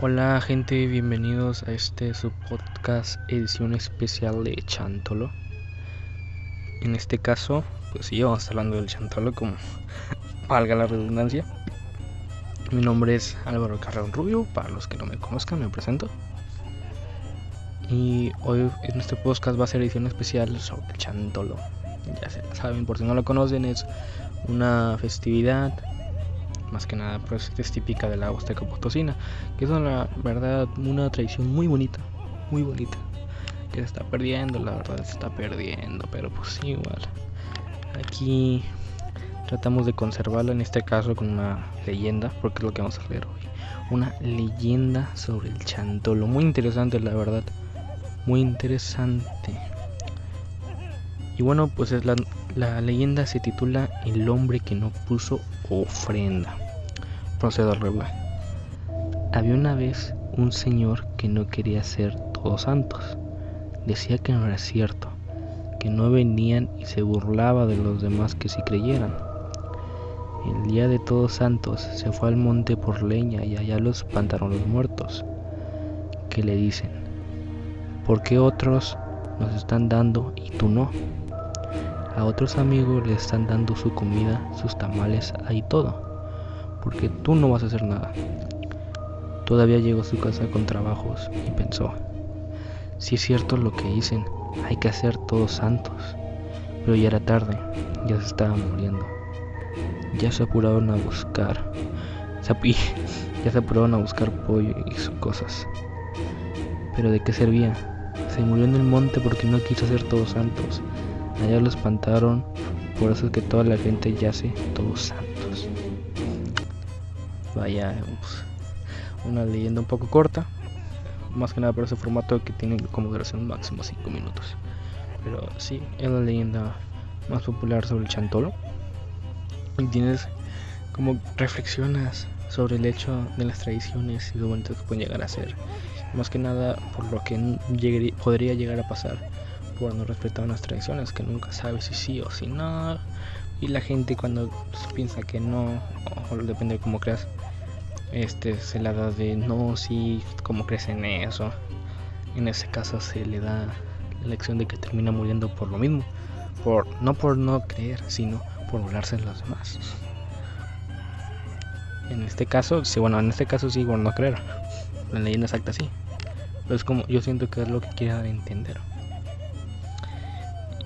Hola gente, bienvenidos a este su podcast edición especial de Chantolo. En este caso, pues sí, vamos a estar hablando del Chantolo como valga la redundancia. Mi nombre es Álvaro Carrón Rubio, para los que no me conozcan me presento. Y hoy en este podcast va a ser edición especial sobre Chantolo. Ya se saben, por si no lo conocen, es una festividad más que nada pues es típica de la Huasteca Potosina, que es una verdad una tradición muy bonita, muy bonita, que se está perdiendo, la verdad se está perdiendo, pero pues igual. Aquí tratamos de conservarla en este caso con una leyenda, porque es lo que vamos a leer hoy. Una leyenda sobre el chantolo, muy interesante la verdad, muy interesante. Y bueno, pues es la, la leyenda se titula El hombre que no puso ofrenda. Procedo al. Había una vez un señor que no quería ser todos santos. Decía que no era cierto, que no venían y se burlaba de los demás que sí creyeran. El día de todos santos se fue al monte por leña y allá los espantaron los muertos, que le dicen, ¿por qué otros nos están dando y tú no? A otros amigos le están dando su comida, sus tamales, ahí todo. Porque tú no vas a hacer nada. Todavía llegó a su casa con trabajos y pensó, si es cierto lo que dicen, hay que hacer todos santos. Pero ya era tarde, ya se estaba muriendo. Ya se apuraron a buscar, ya se apuraron a buscar pollo y sus cosas. Pero ¿de qué servía? Se murió en el monte porque no quiso hacer todos santos. Allá lo espantaron, por eso es que toda la gente yace todos santos. Vaya, pues, una leyenda un poco corta, más que nada por ese formato que tiene como duración máximo 5 minutos. Pero sí, es la leyenda más popular sobre el chantolo. Y tienes como reflexionas sobre el hecho de las tradiciones y lo bonito que pueden llegar a ser. Más que nada por lo que podría llegar a pasar por no respetar unas tradiciones que nunca sabes si sí o si no. Y la gente cuando piensa que no, o depende de cómo creas, este se la da de no, sí, como crees en eso. En ese caso se le da la lección de que termina muriendo por lo mismo. Por, no por no creer, sino por volarse en los demás. En este caso, sí, bueno, en este caso sí, por no creer. La leyenda exacta sí. Pero es como, yo siento que es lo que quiera entender.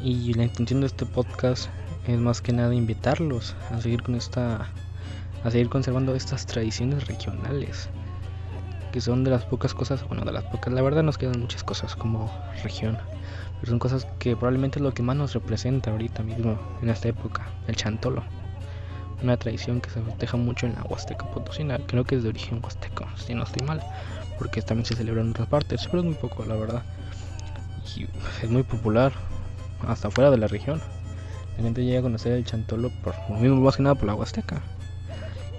Y la intención de este podcast es más que nada invitarlos a seguir con esta a seguir conservando estas tradiciones regionales que son de las pocas cosas, bueno, de las pocas, la verdad nos quedan muchas cosas como región, pero son cosas que probablemente es lo que más nos representa ahorita mismo en esta época, el chantolo. Una tradición que se festeja mucho en la Huasteca Potosina, creo que es de origen huasteco, si no estoy mal, porque también se celebra en otras partes, pero es muy poco, la verdad. Y es muy popular, hasta fuera de la región. La gente llega a conocer el Chantolo por lo mismo, más que nada por la Huasteca.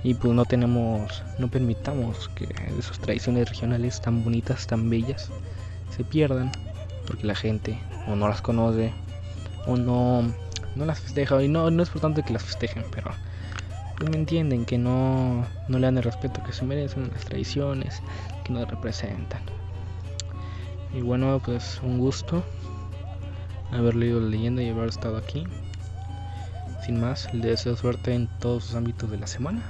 Y pues no tenemos, no permitamos que esas tradiciones regionales tan bonitas, tan bellas, se pierdan. Porque la gente o no las conoce o no, no las festeja. Y no, no es importante que las festejen, pero pues me entienden que no, no le dan el respeto que se merecen las tradiciones que nos representan. Y bueno, pues un gusto haber leído la leyenda y haber estado aquí. Sin más, le deseo suerte en todos sus ámbitos de la semana.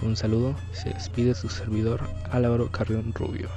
Un saludo, se despide su servidor Álvaro Carrión Rubio.